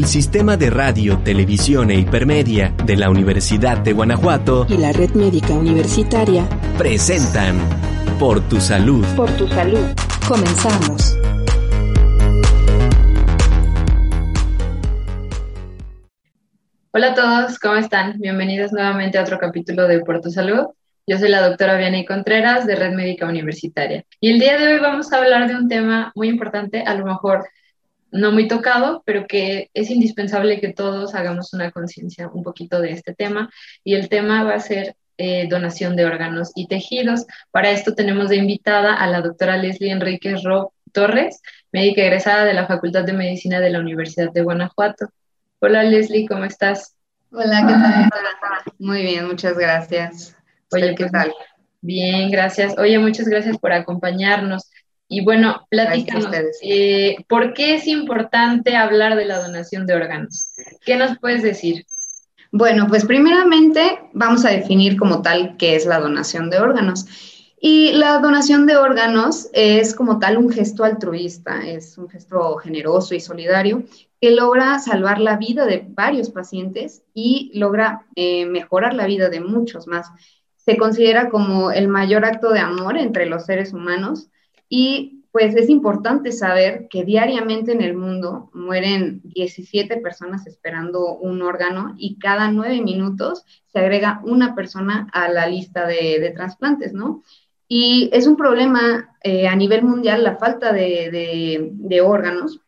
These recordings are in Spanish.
El Sistema de Radio, Televisión e Hipermedia de la Universidad de Guanajuato y la Red Médica Universitaria presentan Por tu Salud. Por tu Salud. Comenzamos. Hola a todos, ¿cómo están? Bienvenidos nuevamente a otro capítulo de Por tu Salud. Yo soy la doctora Vianney Contreras de Red Médica Universitaria. Y el día de hoy vamos a hablar de un tema muy importante, a lo mejor no muy tocado, pero que es indispensable que todos hagamos una conciencia un poquito de este tema. Y el tema va a ser eh, donación de órganos y tejidos. Para esto tenemos de invitada a la doctora Leslie Enríquez Rob Torres, médica egresada de la Facultad de Medicina de la Universidad de Guanajuato. Hola Leslie, ¿cómo estás? Hola, ¿qué tal? Muy bien, muchas gracias. Oye, ¿qué pues, tal? Bien, gracias. Oye, muchas gracias por acompañarnos. Y bueno, platícanos, eh, ¿por qué es importante hablar de la donación de órganos? ¿Qué nos puedes decir? Bueno, pues primeramente vamos a definir como tal qué es la donación de órganos. Y la donación de órganos es como tal un gesto altruista, es un gesto generoso y solidario que logra salvar la vida de varios pacientes y logra eh, mejorar la vida de muchos más se considera como el mayor acto de amor entre los seres humanos y pues es importante saber que diariamente en el mundo mueren 17 personas esperando un órgano y cada nueve minutos se agrega una persona a la lista de, trasplantes, ¿no? Y es un problema eh, a nivel mundial la falta de, de órganos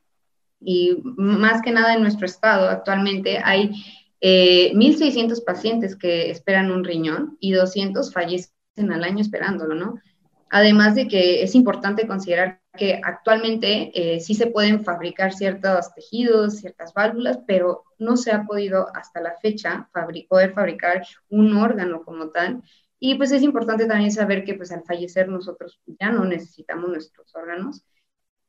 y más que nada en nuestro estado actualmente hay 1.600 eh, pacientes que esperan un riñón y 200 fallecen al año esperándolo, ¿no? Además de que es importante considerar que actualmente eh, sí se pueden fabricar ciertos tejidos, ciertas válvulas, pero no se ha podido hasta la fecha poder fabricar un órgano como tal. Y pues es importante también saber que pues al fallecer nosotros ya no necesitamos nuestros órganos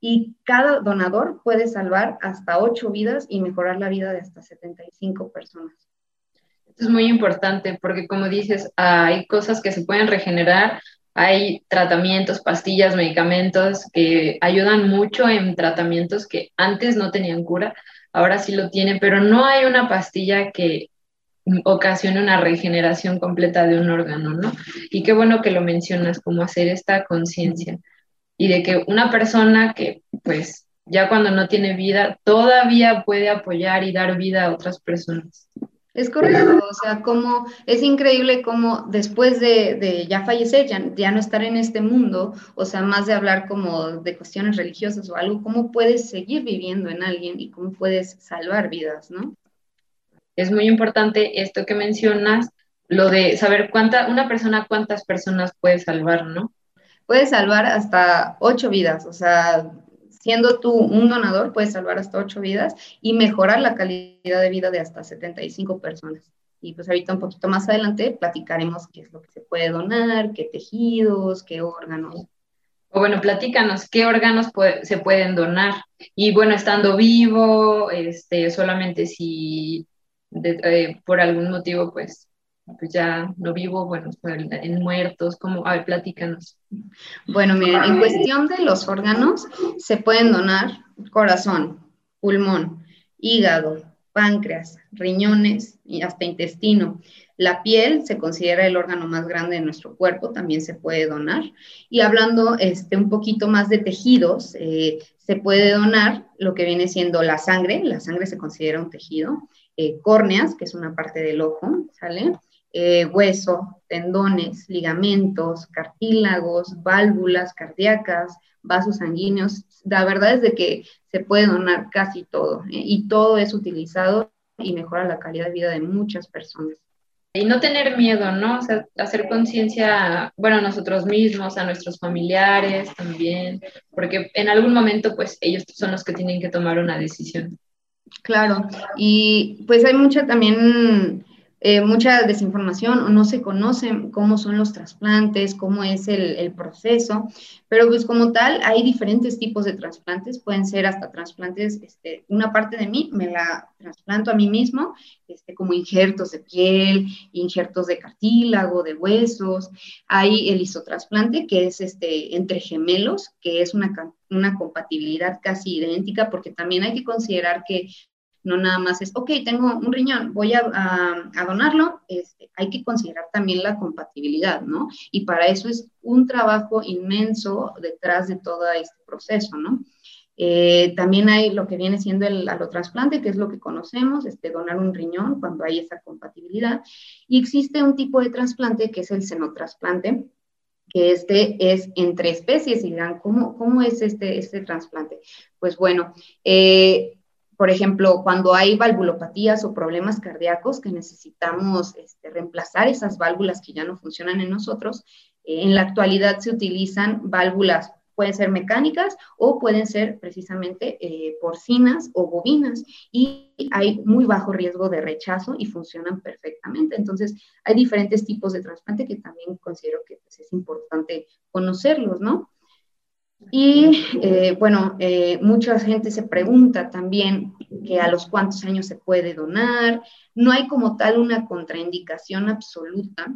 y cada donador puede salvar hasta ocho vidas y mejorar la vida de hasta 75 personas. Esto es muy importante porque como dices, hay cosas que se pueden regenerar, hay tratamientos, pastillas, medicamentos que ayudan mucho en tratamientos que antes no tenían cura, ahora sí lo tienen, pero no hay una pastilla que ocasione una regeneración completa de un órgano, ¿no? Y qué bueno que lo mencionas, como hacer esta conciencia y de que una persona que pues ya cuando no tiene vida todavía puede apoyar y dar vida a otras personas. Es correcto, o sea, como es increíble como después de, ya fallecer, ya, ya, no estar en este mundo, o sea, más de hablar como de cuestiones religiosas o algo, cómo puedes seguir viviendo en alguien y cómo puedes salvar vidas, ¿no? Es muy importante esto que mencionas, lo de saber cuánta, una persona cuántas personas puede salvar, ¿no? puedes salvar hasta ocho vidas, o sea, siendo tú un donador, puedes salvar hasta ocho vidas y mejorar la calidad de vida de hasta 75 personas. Y pues ahorita un poquito más adelante platicaremos qué es lo que se puede donar, qué tejidos, qué órganos. O bueno, platícanos, ¿qué órganos se pueden donar? Y bueno, estando vivo, este, solamente si eh, por algún motivo pues pues ya no vivo, bueno, en muertos, como, a ver, platícanos. Bueno, miren, en cuestión de los órganos, se pueden donar corazón, pulmón, hígado, páncreas, riñones y hasta intestino. La piel se considera el órgano más grande de nuestro cuerpo, también se puede donar. Y hablando este, un poquito más de tejidos, eh, se puede donar lo que viene siendo la sangre, la sangre se considera un tejido, eh, córneas, que es una parte del ojo, ¿sale? Eh, hueso, tendones, ligamentos, cartílagos, válvulas cardíacas, vasos sanguíneos. La verdad es de que se puede donar casi todo ¿eh? y todo es utilizado y mejora la calidad de vida de muchas personas. Y no tener miedo, ¿no? O sea, hacer conciencia, bueno, a nosotros mismos, a nuestros familiares también, porque en algún momento, pues, ellos son los que tienen que tomar una decisión. Claro, y pues hay mucha también eh, mucha desinformación o no se conocen cómo son los trasplantes, cómo es el, proceso, pero pues como tal hay diferentes tipos de trasplantes, pueden ser hasta trasplantes, este, una parte de mí me la trasplanto a mí mismo, este, como injertos de piel, injertos de cartílago, de huesos, hay el isotrasplante que es este, entre gemelos, que es una, una compatibilidad casi idéntica, porque también hay que considerar que No nada más es, ok, tengo un riñón, voy a, donarlo, este, hay que considerar también la compatibilidad, ¿no? Y para eso es un trabajo inmenso detrás de todo este proceso, ¿no? Eh, también hay lo que viene siendo el alotrasplante, que es lo que conocemos, este, donar un riñón cuando hay esa compatibilidad. Y existe un tipo de trasplante que es el senotrasplante, que este es entre especies y dirán, ¿cómo, cómo es este, este trasplante? Pues bueno, eh, por ejemplo, cuando hay valvulopatías o problemas cardíacos que necesitamos este, reemplazar esas válvulas que ya no funcionan en nosotros, eh, en la actualidad se utilizan válvulas pueden ser mecánicas o pueden ser precisamente eh, porcinas o bovinas y hay muy bajo riesgo de rechazo y funcionan perfectamente. Entonces, hay diferentes tipos de trasplante que también considero que pues, es importante conocerlos, ¿no? Y eh, bueno, eh, mucha gente se pregunta también que a los cuántos años se puede donar. No hay como tal una contraindicación absoluta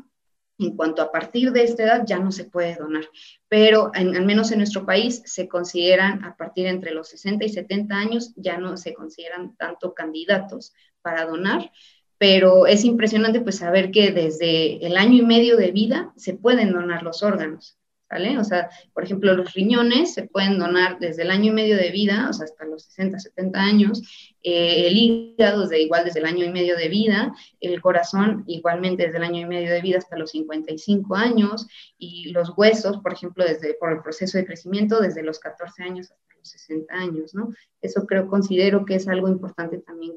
en cuanto a partir de esta edad ya no se puede donar, pero al menos en nuestro país se consideran a partir entre los 60 y 70 años ya no se consideran tanto candidatos para donar, pero es impresionante pues saber que desde el año y medio de vida se pueden donar los órganos. O sea, por ejemplo, los riñones se pueden donar desde el año y medio de vida, o sea, hasta los 60, 70 años, eh, el hígado desde igual desde el año y medio de vida, el corazón igualmente desde el año y medio de vida hasta los 55 años, y los huesos, por ejemplo, desde por el proceso de crecimiento desde los 14 años hasta los 60 años, ¿no? Eso creo, considero que es algo importante también.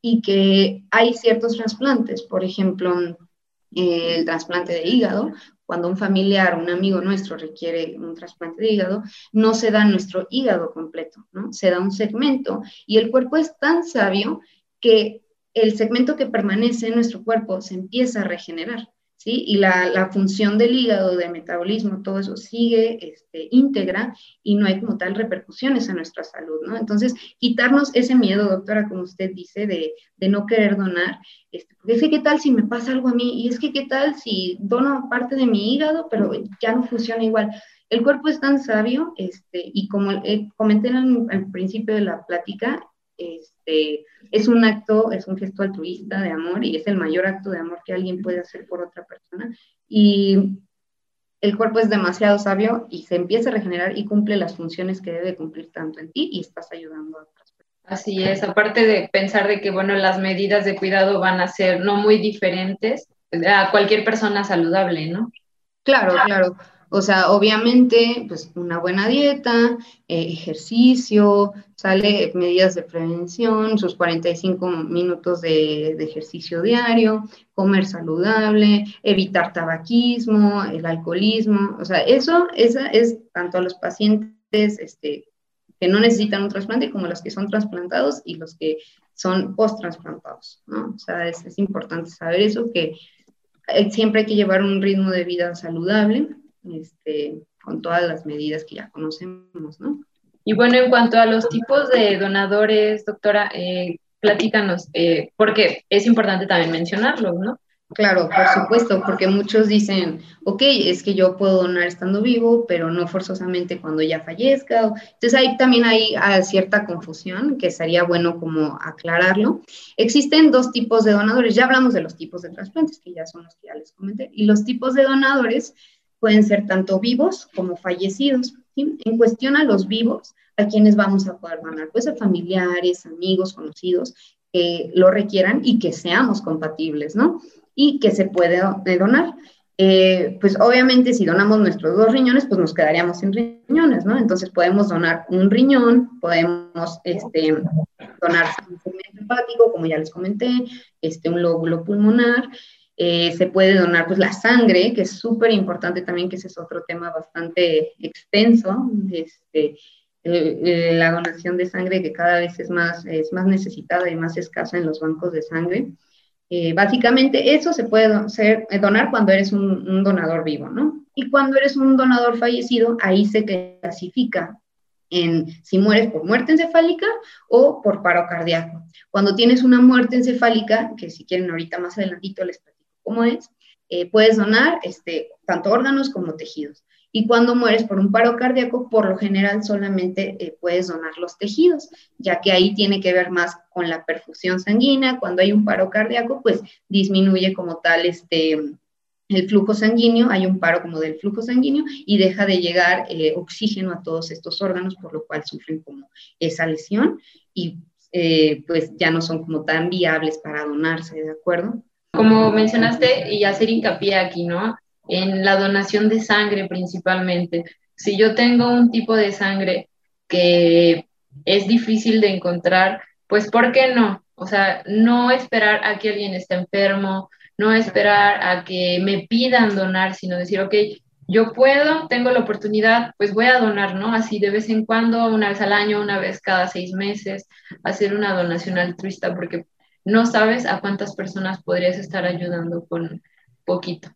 Y que hay ciertos trasplantes, por ejemplo, el trasplante de hígado, cuando un familiar, un amigo nuestro requiere un trasplante de hígado, no se da nuestro hígado completo, ¿no? Se da un segmento y el cuerpo es tan sabio que el segmento que permanece en nuestro cuerpo se empieza a regenerar. Y la, función del hígado, de metabolismo, todo eso sigue este, íntegra y no hay como tal repercusiones en nuestra salud, ¿no? Entonces, quitarnos ese miedo, doctora, como usted dice, de, no querer donar, este, porque es que qué tal si me pasa algo a mí, y es que qué tal si dono parte de mi hígado, pero ya no funciona igual. El cuerpo es tan sabio, este, y como eh, comenté al principio de la plática, este, es un acto, es un gesto altruista de amor y es el mayor acto de amor que alguien puede hacer por otra persona. Y el cuerpo es demasiado sabio y se empieza a regenerar y cumple las funciones que debe cumplir tanto en ti y estás ayudando a otras personas. Así es, aparte de pensar de que, bueno, las medidas de cuidado van a ser no muy diferentes a cualquier persona saludable, ¿no? Claro, claro. O sea, obviamente, pues una buena dieta, eh, ejercicio, sale medidas de prevención, sus 45 minutos de, ejercicio diario, comer saludable, evitar tabaquismo, el alcoholismo. O sea, eso esa es tanto a los pacientes este, que no necesitan un trasplante como los que son trasplantados y los que son post-trasplantados. ¿no? O sea, es, importante saber eso, que eh, siempre hay que llevar un ritmo de vida saludable este, con todas las medidas que ya conocemos, ¿no? Y bueno, en cuanto a los tipos de donadores, doctora, eh, platícanos, eh, porque es importante también mencionarlo, ¿no? Claro, por supuesto, porque muchos dicen, ok, es que yo puedo donar estando vivo, pero no forzosamente cuando ya fallezca. Entonces ahí también hay ah, cierta confusión que sería bueno como aclararlo. Existen dos tipos de donadores, ya hablamos de los tipos de trasplantes, que ya son los que ya les comenté, y los tipos de donadores pueden ser tanto vivos como fallecidos. En cuestión a los vivos, ¿a quienes vamos a poder donar? Pues a familiares, amigos, conocidos que lo requieran y que seamos compatibles, ¿no? Y que se puede donar. Eh, pues obviamente si donamos nuestros dos riñones, pues nos quedaríamos sin riñones, ¿no? Entonces podemos donar un riñón, podemos este, donar un hepático, como ya les comenté, este, un lóbulo pulmonar, eh, se puede donar pues, la sangre, que es súper importante también, que ese es otro tema bastante extenso. Este, la donación de sangre que cada vez es más, es más necesitada y más escasa en los bancos de sangre. Eh, básicamente eso se puede eh, donar cuando eres un, un, donador vivo, ¿no? Y cuando eres un donador fallecido, ahí se clasifica en si mueres por muerte encefálica o por paro cardíaco. Cuando tienes una muerte encefálica, que si quieren ahorita más adelantito les cómo es, eh, puedes donar este, tanto órganos como tejidos. Y cuando mueres por un paro cardíaco, por lo general solamente eh, puedes donar los tejidos, ya que ahí tiene que ver más con la perfusión sanguínea. Cuando hay un paro cardíaco, pues disminuye como tal este, el flujo sanguíneo, hay un paro como del flujo sanguíneo y deja de llegar eh, oxígeno a todos estos órganos, por lo cual sufren como esa lesión y pues ya no son como tan viables para donarse, ¿de acuerdo? Como mencionaste, y hacer hincapié aquí, ¿no? en la donación de sangre principalmente. Si yo tengo un tipo de sangre que es difícil de encontrar, pues ¿por qué no? O sea, no esperar a que alguien esté enfermo, no esperar a que me pidan donar, sino decir, ok, yo puedo, tengo la oportunidad, pues voy a donar, ¿no? Así de vez en cuando, una vez al año, una vez cada seis meses, hacer una donación altruista, porque no sabes a cuántas personas podrías estar ayudando con poquito.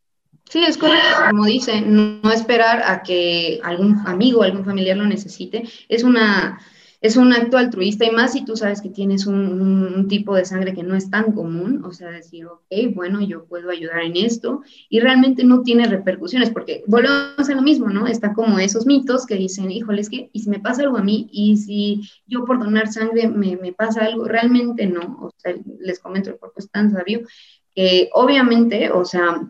Sí, es correcto, como dice, no, esperar a que algún amigo, algún familiar lo necesite. Es una es un acto altruista y más si tú sabes que tienes un, tipo de sangre que no es tan común, o sea, decir, ok, bueno, yo puedo ayudar en esto y realmente no tiene repercusiones, porque volvemos a lo mismo, ¿no? Está como esos mitos que dicen, híjole, es que, ¿y si me pasa algo a mí? ¿Y si yo por donar sangre me, pasa algo? Realmente no, o sea, les comento, el cuerpo es tan sabio que obviamente, o sea,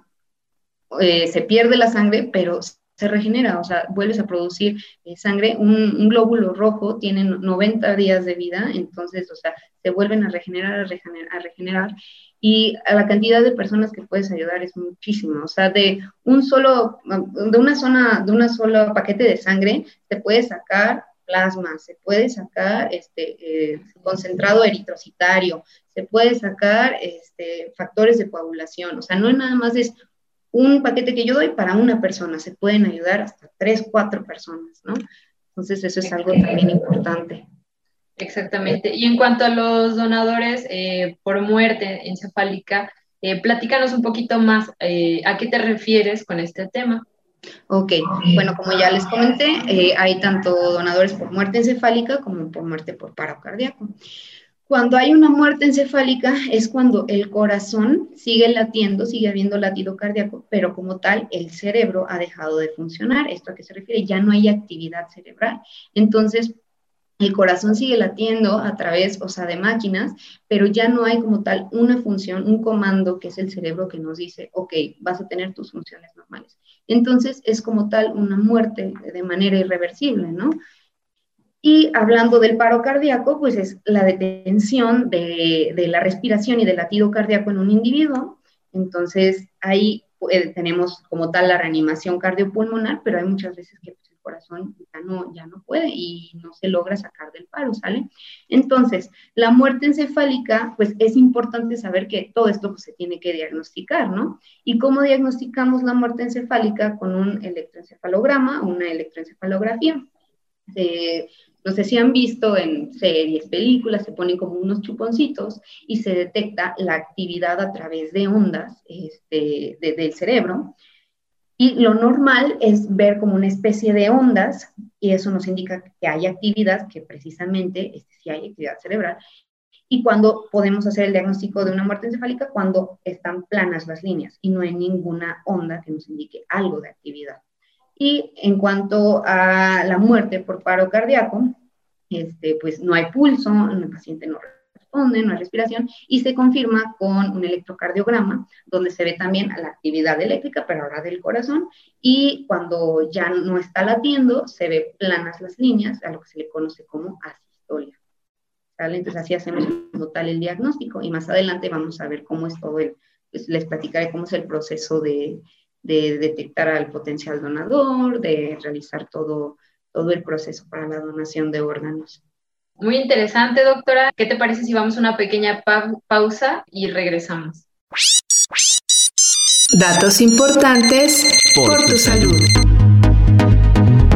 eh, se pierde la sangre, pero se regenera, o sea, vuelves a producir eh, sangre. Un, glóbulo rojo tiene 90 días de vida, entonces, o sea, se vuelven a regenerar, a regenerar. Y a la cantidad de personas que puedes ayudar es muchísimo. O sea, de un solo, de una zona, de una sola paquete de sangre, se puede sacar plasma, se puede sacar este, eh, concentrado eritrocitario, se puede sacar este, factores de coagulación. O sea, no nada más es un paquete que yo doy para una persona, se pueden ayudar hasta tres, cuatro personas, ¿no? Entonces eso es algo también importante. Exactamente. Y en cuanto a los donadores eh, por muerte encefálica, eh, platícanos un poquito más eh, a qué te refieres con este tema. Ok, bueno, como ya les comenté, hay tanto donadores por muerte encefálica como por muerte por paro cardíaco. Cuando hay una muerte encefálica es cuando el corazón sigue latiendo, sigue habiendo latido cardíaco, pero como tal el cerebro ha dejado de funcionar. ¿Esto a qué se refiere? Ya no hay actividad cerebral. Entonces, el corazón sigue latiendo a través, o sea, de máquinas, pero ya no hay como tal una función, un comando que es el cerebro que nos dice, ok, vas a tener tus funciones normales. Entonces, es como tal una muerte de manera irreversible, ¿no? Y hablando del paro cardíaco, pues es la detención de, la respiración y del latido cardíaco en un individuo. Entonces, ahí eh, tenemos como tal la reanimación cardiopulmonar, pero hay muchas veces que pues, el corazón ya no, ya no puede y no se logra sacar del paro, ¿sale? Entonces, la muerte encefálica, pues es importante saber que todo esto pues, se tiene que diagnosticar, ¿no? ¿Y cómo diagnosticamos la muerte encefálica? Con un electroencefalograma o una electroencefalografía. No sé si han visto en series, películas, se ponen como unos chuponcitos y se detecta la actividad a través de ondas este, del cerebro. Y lo normal es ver como una especie de ondas y eso nos indica que hay actividad, que precisamente este, sí hay actividad cerebral. Y cuando podemos hacer el diagnóstico de una muerte encefálica, cuando están planas las líneas y no hay ninguna onda que nos indique algo de actividad. Y en cuanto a la muerte por paro cardíaco, este, pues no hay pulso, el paciente no responde, no hay respiración, y se confirma con un electrocardiograma, donde se ve también la actividad eléctrica, pero ahora del corazón, y cuando ya no está latiendo, se ve planas las líneas, a lo que se le conoce como asistolia. Entonces así hacemos el diagnóstico, y más adelante vamos a ver cómo es todo el, pues, les platicaré cómo es el proceso de, de detectar al potencial donador, de realizar todo, todo el proceso para la donación de órganos. Muy interesante, doctora. ¿Qué te parece si vamos a una pequeña pausa y regresamos? Datos importantes por, tu salud.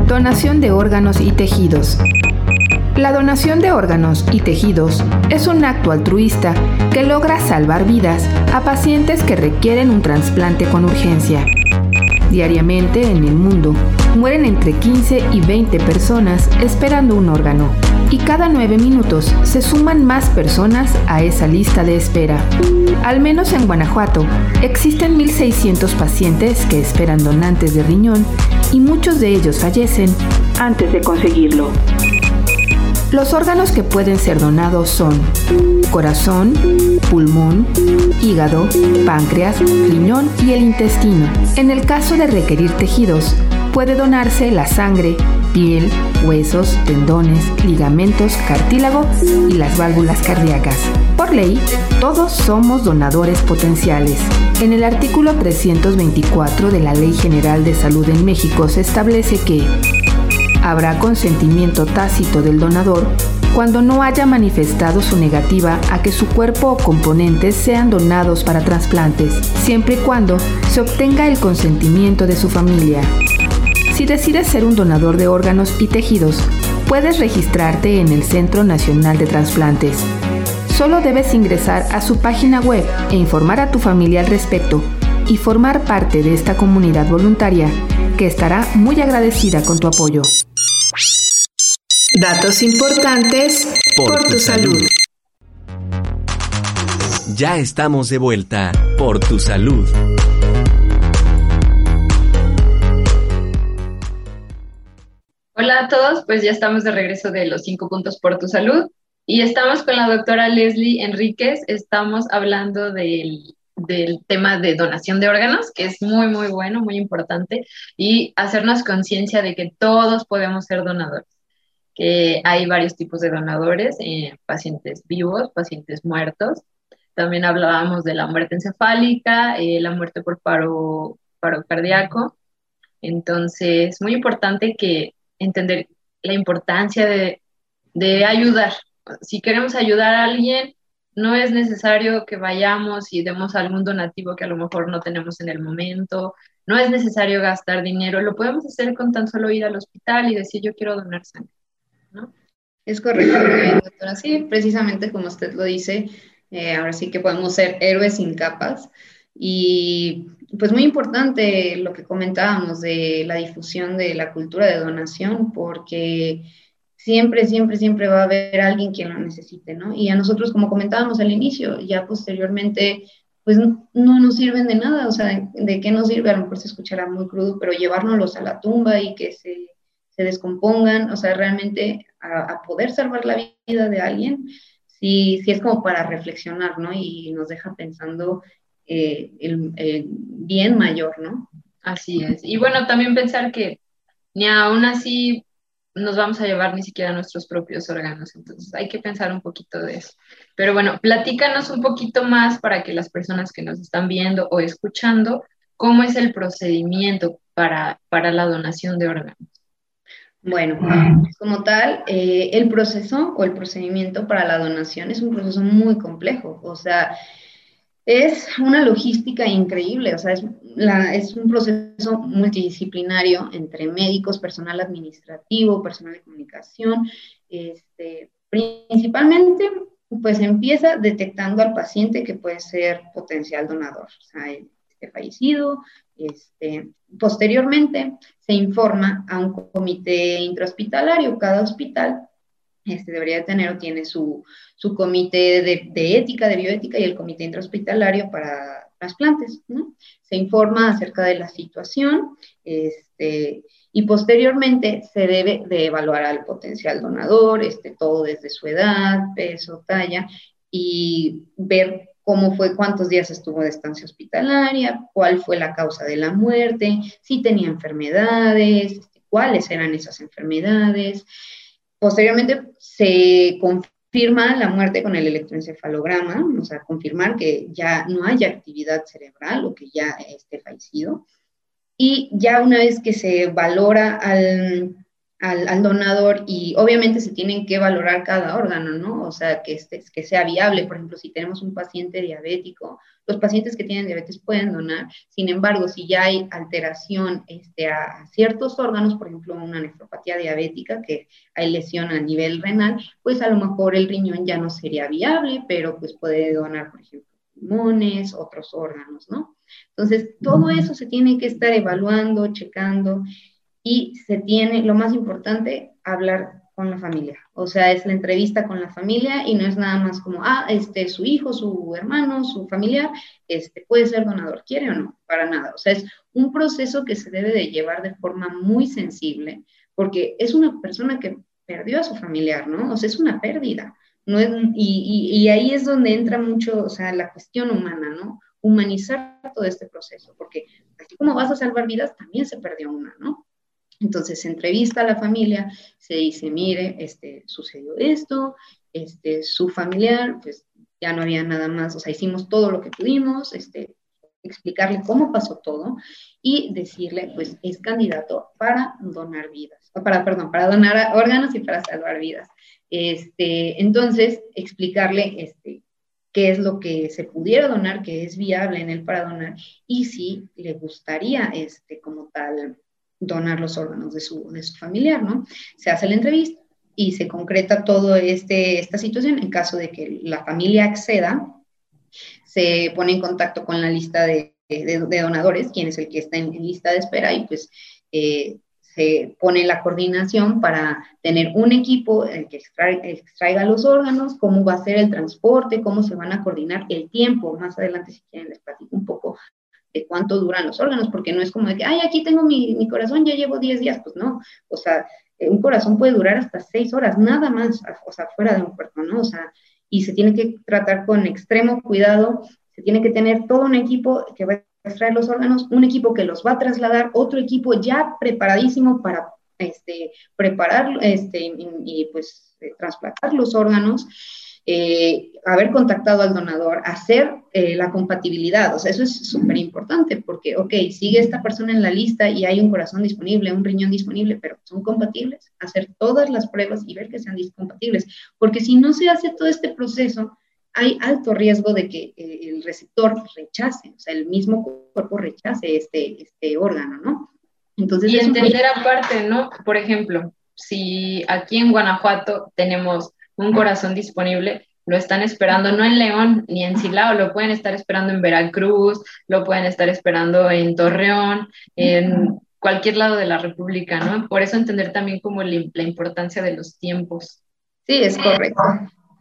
Donación de órganos y tejidos. La donación de órganos y tejidos es un acto altruista que logra salvar vidas a pacientes que requieren un trasplante con urgencia. Diariamente en el mundo mueren entre 15 y 20 personas esperando un órgano y cada nueve minutos se suman más personas a esa lista de espera. Al menos en Guanajuato existen 1.600 pacientes que esperan donantes de riñón y muchos de ellos fallecen antes de conseguirlo. Los órganos que pueden ser donados son corazón, pulmón, hígado, páncreas, riñón y el intestino. En el caso de requerir tejidos, puede donarse la sangre, piel, huesos, tendones, ligamentos, cartílago y las válvulas cardíacas. Por ley, todos somos donadores potenciales. En el artículo 324 de la Ley General de Salud en México se establece que habrá consentimiento tácito del donador cuando no haya manifestado su negativa a que su cuerpo o componentes sean donados para trasplantes, siempre y cuando se obtenga el consentimiento de su familia. Si decides ser un donador de órganos y tejidos, puedes registrarte en el Centro Nacional de Transplantes. Solo debes ingresar a su página web e informar a tu familia al respecto y formar parte de esta comunidad voluntaria que estará muy agradecida con tu apoyo. Datos importantes por, tu, salud. Ya estamos de vuelta por tu salud. Hola a todos, pues ya estamos de regreso de los cinco puntos por tu salud y estamos con la doctora Leslie Enríquez. Estamos hablando del, tema de donación de órganos, que es muy, muy bueno, muy importante, y hacernos conciencia de que todos podemos ser donadores, que hay varios tipos de donadores, eh, pacientes vivos, pacientes muertos. También hablábamos de la muerte encefálica, eh, la muerte por paro, paro cardíaco. Entonces, muy importante que entender la importancia de, ayudar. Si queremos ayudar a alguien, no es necesario que vayamos y demos algún donativo que a lo mejor no tenemos en el momento, no es necesario gastar dinero, lo podemos hacer con tan solo ir al hospital y decir yo quiero donar sangre, ¿no? Es correcto, doctora. Sí, precisamente como usted lo dice, eh, ahora sí que podemos ser héroes sin capas y pues muy importante lo que comentábamos de la difusión de la cultura de donación, porque siempre, siempre, siempre va a haber alguien quien lo necesite, ¿no? Y a nosotros, como comentábamos al inicio, ya posteriormente, pues no, nos sirven de nada, o sea, ¿de, qué nos sirve? A lo mejor se escuchará muy crudo, pero llevárnoslos a la tumba y que se, se descompongan, o sea, realmente a, poder salvar la vida de alguien, sí, sí es como para reflexionar, ¿no? Y nos deja pensando eh, el, bien mayor, ¿no? Así es. Y bueno, también pensar que ni aún así nos vamos a llevar ni siquiera nuestros propios órganos, entonces hay que pensar un poquito de eso. Pero bueno, platícanos un poquito más para que las personas que nos están viendo o escuchando, ¿cómo es el procedimiento para, para la donación de órganos? Bueno, como tal, eh, el proceso o el procedimiento para la donación es un proceso muy complejo, o sea, es una logística increíble, o sea, es, es, un proceso multidisciplinario entre médicos, personal administrativo, personal de comunicación. Este, principalmente, pues empieza detectando al paciente que puede ser potencial donador, o sea, fallecido. Este, posteriormente, se informa a un comité intrahospitalario. Cada hospital este, debería tener o tiene su, su comité de, ética, de bioética y el comité intrahospitalario para trasplantes. Se informa acerca de la situación este, y posteriormente se debe de evaluar al potencial donador, este, todo desde su edad, peso, talla y ver cómo fue, cuántos días estuvo de estancia hospitalaria, cuál fue la causa de la muerte, si tenía enfermedades, este, cuáles eran esas enfermedades. Posteriormente se confirma la muerte con el electroencefalograma, o sea, confirmar que ya no haya actividad cerebral o que ya esté fallecido. Y ya una vez que se valora al, al, donador y obviamente se tienen que valorar cada órgano, ¿no? O sea, que, este, que sea viable. Por ejemplo, si tenemos un paciente diabético, los pacientes que tienen diabetes pueden donar. Sin embargo, si ya hay alteración este, a, ciertos órganos, por ejemplo, una nefropatía diabética, que hay lesión a nivel renal, pues a lo mejor el riñón ya no sería viable, pero pues puede donar, por ejemplo, pulmones, otros órganos, ¿no? Entonces, todo eso se tiene que estar evaluando, checando y se tiene, lo más importante, hablar con la familia. O sea, es la entrevista con la familia y no es nada más como, ah, este, su hijo, su hermano, su familiar, este, puede ser donador, ¿quiere o no? Para nada. O sea, es un proceso que se debe de llevar de forma muy sensible, porque es una persona que perdió a su familiar, ¿no? O sea, es una pérdida. No y, y, ahí es donde entra mucho, o sea, la cuestión humana, ¿no? Humanizar todo este proceso, porque así como vas a salvar vidas, también se perdió una, ¿no? Entonces se entrevista a la familia, se dice, mire, este, sucedió esto, este, su familiar, pues ya no había nada más, o sea, hicimos todo lo que pudimos, este, explicarle cómo pasó todo y decirle, pues es candidato para donar vidas, para, perdón, para donar órganos y para salvar vidas. Este, entonces, explicarle este, qué es lo que se pudiera donar, qué es viable en él para donar y si le gustaría, este, como tal, donar los órganos de su, de su familiar, ¿no? Se hace la entrevista y se concreta todo este, esta situación en caso de que la familia acceda, se pone en contacto con la lista de, de, donadores, quien es el que está en, lista de espera y pues eh, se pone la coordinación para tener un equipo que extraiga los órganos, cómo va a ser el transporte, cómo se van a coordinar el tiempo. Más adelante, si quieren, les platico un poco de cuánto duran los órganos, porque no es como de que, ay, aquí tengo mi, mi corazón, ya llevo 10 días, pues no, o sea, eh, un corazón puede durar hasta 6 horas, nada más, o sea, fuera de un cuerpo, ¿no? O sea, y se tiene que tratar con extremo cuidado, se tiene que tener todo un equipo que va a extraer los órganos, un equipo que los va a trasladar, otro equipo ya preparadísimo para este, preparar este, y, y pues eh, trasplantar los órganos eh, haber contactado al donador, hacer eh, la compatibilidad, o sea, eso es súper importante porque, ok, sigue esta persona en la lista y hay un corazón disponible, un riñón disponible, pero son compatibles, hacer todas las pruebas y ver que sean compatibles, porque si no se hace todo este proceso, hay alto riesgo de que eh, el receptor rechace, o sea, el mismo cuerpo rechace este, este órgano, ¿no? Entonces, y entender aparte, ¿no? Por ejemplo, si aquí en Guanajuato tenemos un corazón disponible, lo están esperando no en León ni en Silao, lo pueden estar esperando en Veracruz, lo pueden estar esperando en Torreón, en cualquier lado de la República, ¿no? Por eso entender también como la, importancia de los tiempos. Sí, es correcto.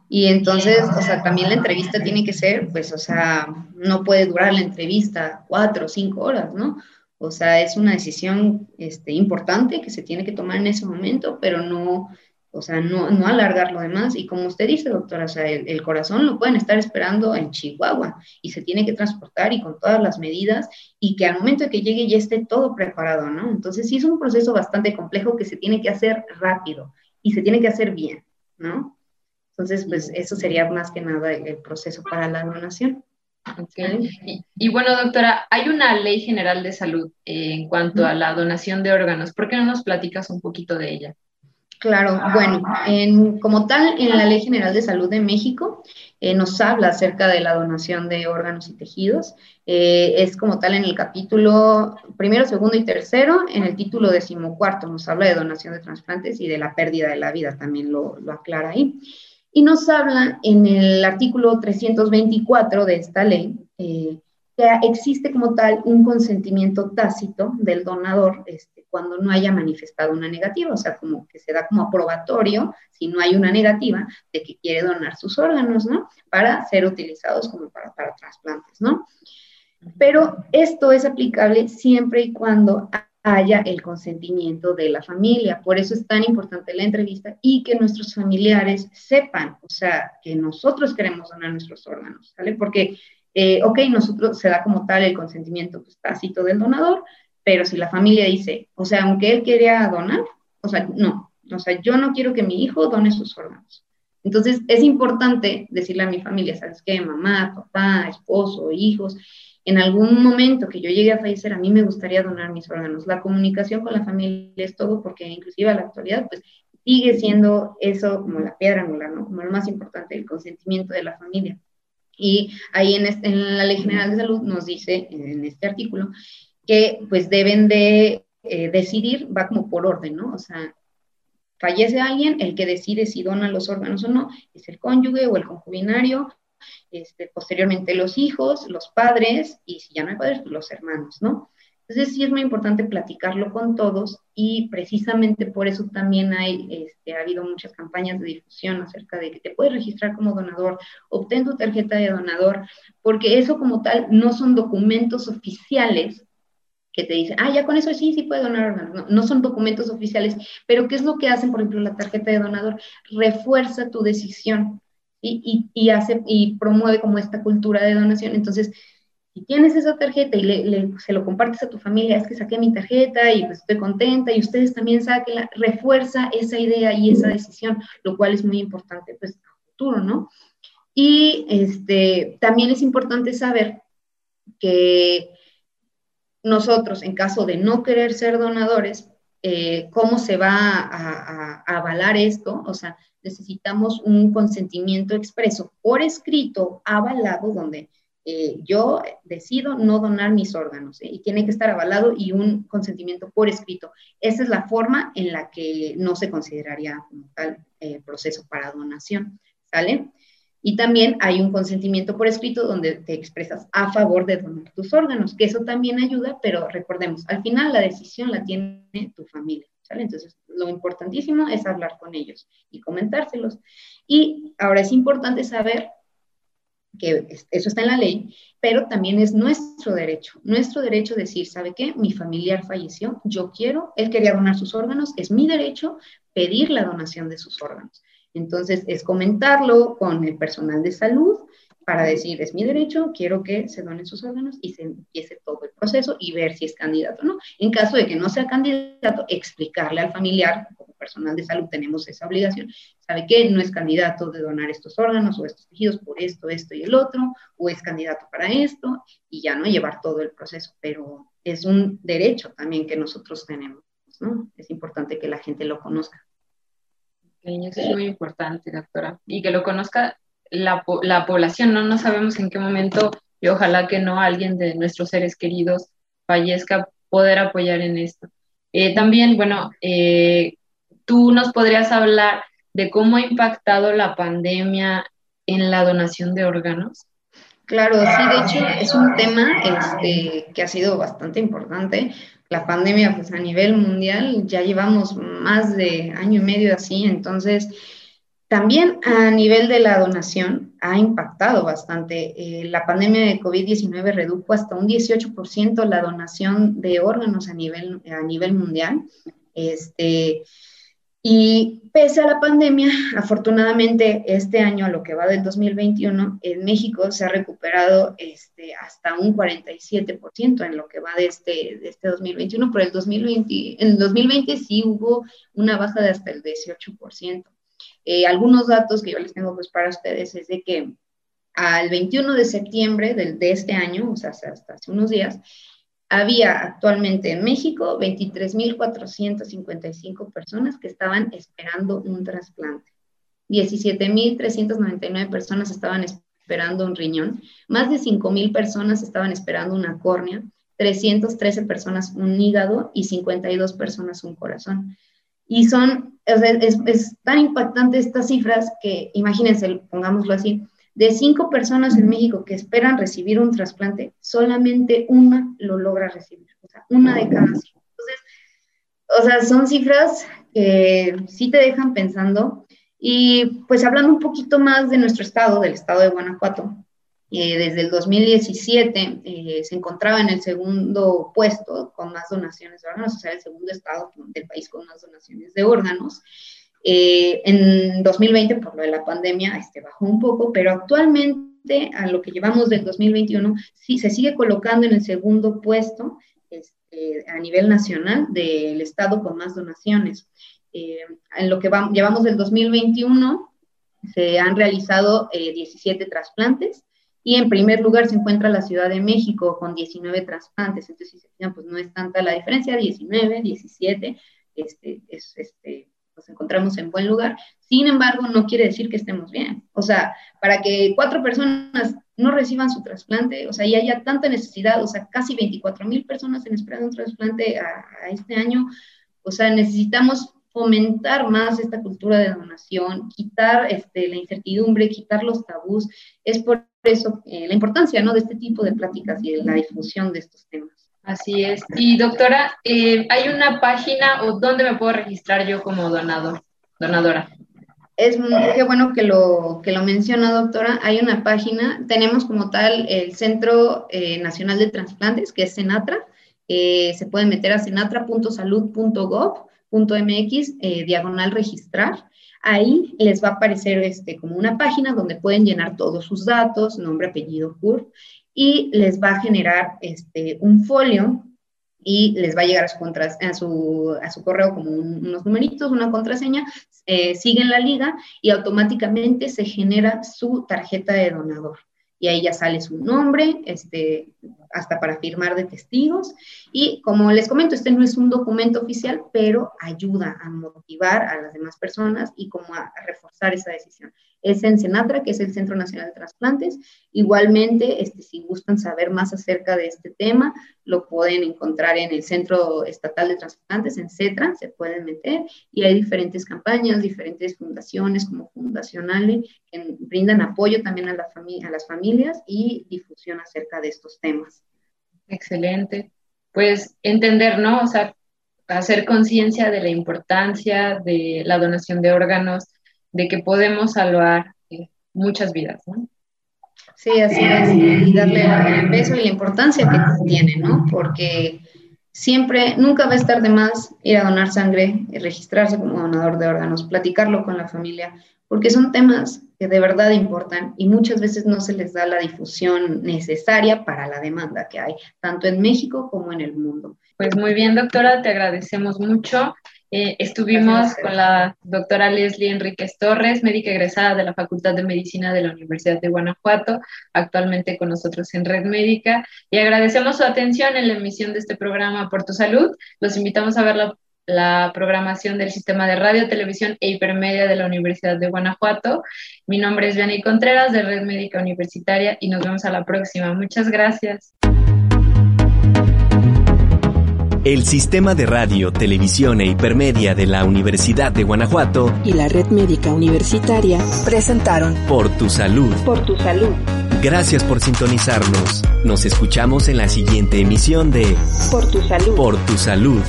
Y entonces, o sea, también la entrevista tiene que ser, pues, o sea, no puede durar la entrevista cuatro o cinco horas, ¿no? O sea, es una decisión este, importante que se tiene que tomar en ese momento, pero no o sea, no, no alargar lo demás. Y como usted dice, doctora, o sea, el, corazón lo pueden estar esperando en Chihuahua y se tiene que transportar y con todas las medidas y que al momento de que llegue ya esté todo preparado, ¿no? Entonces sí es un proceso bastante complejo que se tiene que hacer rápido y se tiene que hacer bien, ¿no? Entonces, pues eso sería más que nada el, proceso para la donación. Okay. Y, bueno, doctora, hay una ley general de salud en cuanto a la donación de órganos. ¿Por qué no nos platicas un poquito de ella? Claro, bueno, en, como tal, en la Ley General de Salud de México eh, nos habla acerca de la donación de órganos y tejidos. Eh, es como tal en el capítulo primero, segundo y tercero, en el título decimocuarto nos habla de donación de trasplantes y de la pérdida de la vida, también lo, aclara ahí. Y nos habla en el artículo 324 de esta ley. Eh, existe como tal un consentimiento tácito del donador este, cuando no haya manifestado una negativa, o sea, como que se da como aprobatorio, si no hay una negativa, de que quiere donar sus órganos, ¿no? Para ser utilizados como para, para trasplantes, ¿no? Pero esto es aplicable siempre y cuando haya el consentimiento de la familia. Por eso es tan importante la entrevista y que nuestros familiares sepan, o sea, que nosotros queremos donar nuestros órganos, ¿sale? Porque eh, ok, nosotros se da como tal el consentimiento pues, tácito del donador, pero si la familia dice, o sea, aunque él quería donar, o sea, no, o sea, yo no quiero que mi hijo done sus órganos. Entonces, es importante decirle a mi familia, ¿sabes qué? Mamá, papá, esposo, hijos, en algún momento que yo llegue a fallecer, a mí me gustaría donar mis órganos. La comunicación con la familia es todo, porque inclusive a la actualidad, pues, sigue siendo eso como la piedra angular, ¿no? Como lo más importante, el consentimiento de la familia. Y ahí en, la Ley General de Salud nos dice, en este artículo, que pues deben de eh, decidir, va como por orden, ¿no? O sea, fallece alguien, el que decide si dona los órganos o no es el cónyuge o el concubinario, este, posteriormente los hijos, los padres, y si ya no hay padres, pues los hermanos, ¿no? Entonces sí es muy importante platicarlo con todos y precisamente por eso también hay, este, ha habido muchas campañas de difusión acerca de que te puedes registrar como donador, obtén tu tarjeta de donador, porque eso como tal no son documentos oficiales que te dicen, ah, ya con eso sí, sí puede donar órganos. No, no, son documentos oficiales, pero ¿qué es lo que hacen, por ejemplo, la tarjeta de donador? Refuerza tu decisión y, y, y hace, y promueve como esta cultura de donación. Entonces, si tienes esa tarjeta y le, se lo compartes a tu familia, es que saqué mi tarjeta y pues estoy contenta y ustedes también saquen, refuerza esa idea y esa decisión, lo cual es muy importante pues a futuro, ¿no? Y este, también es importante saber que nosotros, en caso de no querer ser donadores, eh, ¿cómo se va a, a, avalar esto? O sea, necesitamos un consentimiento expreso por escrito, avalado, donde eh, yo decido no donar mis órganos ¿eh? y tiene que estar avalado y un consentimiento por escrito. Esa es la forma en la que no se consideraría como tal proceso para donación, ¿sale? Y también hay un consentimiento por escrito donde te expresas a favor de donar tus órganos, que eso también ayuda, pero recordemos, al final la decisión la tiene tu familia. Entonces, lo importantísimo es hablar con ellos y comentárselos. Y ahora es importante saber que eso está en la ley, pero también es nuestro derecho, nuestro derecho decir, ¿sabe qué? Mi familiar falleció, yo quiero, él quería donar sus órganos, es mi derecho pedir la donación de sus órganos. Entonces, es comentarlo con el personal de salud para decir, es mi derecho, quiero que se donen sus órganos y se empiece todo el proceso y ver si es candidato o no. En caso de que no sea candidato, explicarle al familiar, personal de salud tenemos esa obligación, sabe que no es candidato de donar estos órganos o estos tejidos por esto, esto y el otro, o es candidato para esto, y ya no llevar todo el proceso, pero es un derecho también que nosotros tenemos, ¿no? Es importante que la gente lo conozca. Eso es muy importante, doctora. Y que lo conozca la, la, población, ¿no? No sabemos en qué momento, y ojalá que no alguien de nuestros seres queridos fallezca, poder apoyar en esto. Eh, también, bueno, eh, tú nos podrías hablar de cómo ha impactado la pandemia en la donación de órganos. Claro, sí, de hecho es un tema este, que ha sido bastante importante la pandemia, pues a nivel mundial ya llevamos más de año y medio así, entonces también a nivel de la donación ha impactado bastante. Eh, la pandemia de COVID-19 redujo hasta un 18% la donación de órganos a nivel, a nivel mundial. Este, y pese a la pandemia, afortunadamente este año, a lo que va del 2021, en México se ha recuperado este, hasta un 47% en lo que va de este, de este 2021, pero el 2020, en el 2020 sí hubo una baja de hasta el 18%. Eh, algunos datos que yo les tengo pues para ustedes es de que al 21 de septiembre del, de este año, o sea, hasta hace unos días, había actualmente en México 23.455 personas que estaban esperando un trasplante. 17.399 personas estaban esperando un riñón, más de 5.000 personas estaban esperando una córnea, 313 personas un hígado y 52 personas un corazón. Y son, es, es tan impactante estas cifras que, imagínense, pongámoslo así, de cinco personas en México que esperan recibir un trasplante, solamente una lo logra recibir, o sea, una de cada cinco. Entonces, o sea, son cifras que sí te dejan pensando. Y pues hablando un poquito más de nuestro estado, del estado de Guanajuato, eh, desde el 2017 eh, se encontraba en el segundo puesto con más donaciones de órganos, o sea, el segundo estado del país con más donaciones de órganos. Eh, en 2020, por lo de la pandemia, este bajó un poco, pero actualmente, a lo que llevamos del 2021, sí se sigue colocando en el segundo puesto este, a nivel nacional del estado con más donaciones. Eh, en lo que llevamos del 2021, se han realizado 17 eh, trasplantes y en primer lugar se encuentra la Ciudad de México con 19 trasplantes. Entonces, pues no es tanta la diferencia, 19, 17, este, es, nos encontramos en buen lugar. Sin embargo, no quiere decir que estemos bien. O sea, para que cuatro personas no reciban su trasplante, o sea, y haya tanta necesidad, o sea, casi 24 mil personas en espera de un trasplante a, este año, o sea, necesitamos fomentar más esta cultura de donación, quitar este, la incertidumbre, quitar los tabús. Es por eso eh, la importancia ¿no? de este tipo de pláticas y de la difusión de estos temas. Así es. Y doctora, eh, ¿hay una página o dónde me puedo registrar yo como donador, donadora? Es muy, bueno que lo, que lo menciona, doctora. Hay una página, tenemos como tal el Centro eh, Nacional de Transplantes, que es Senatra. Eh, se pueden meter a senatra.salud.gov.mx, diagonal registrar. Ahí les va a aparecer este, como una página donde pueden llenar todos sus datos, nombre, apellido, CURP, y les va a generar este, un folio y les va a llegar a su, a su, correo como unos numeritos, una contraseña, eh, siguen la liga y automáticamente se genera su tarjeta de donador. Y ahí ya sale su nombre, este, hasta para firmar de testigos. Y como les comento, este no es un documento oficial, pero ayuda a motivar a las demás personas y como a reforzar esa decisión es en Senatra, que es el Centro Nacional de Trasplantes. Igualmente, este, si gustan saber más acerca de este tema, lo pueden encontrar en el Centro Estatal de Trasplantes, en CETRA, se pueden meter, y hay diferentes campañas, diferentes fundaciones como Fundacionales que brindan apoyo también a, la a las familias y difusión acerca de estos temas. Excelente. Pues entender, ¿no? O sea, hacer conciencia de la importancia de la donación de órganos, de que podemos salvar eh, muchas vidas, ¿no? Sí, así es, y darle el peso y la importancia que tiene, ¿no? Porque siempre, nunca va a estar de más ir a donar sangre, y registrarse como donador de órganos, platicarlo con la familia, porque son temas que de verdad importan y muchas veces no se les da la difusión necesaria para la demanda que hay, tanto en México como en el mundo. Pues muy bien, doctora, te agradecemos mucho. Eh, estuvimos con la doctora Leslie Enríquez Torres, médica egresada de la Facultad de Medicina de la Universidad de Guanajuato, actualmente con nosotros en Red Médica, y agradecemos su atención en la emisión de este programa Por tu Salud. Los invitamos a ver la, la programación del Sistema de Radio, Televisión e Hipermedia de la Universidad de Guanajuato. Mi nombre es Vianney Contreras de Red Médica Universitaria y nos vemos a la próxima. Muchas gracias. El Sistema de Radio, Televisión e Hipermedia de la Universidad de Guanajuato y la Red Médica Universitaria presentaron Por tu Salud. Por tu Salud. Gracias por sintonizarnos. Nos escuchamos en la siguiente emisión de Por tu Salud. Por tu Salud.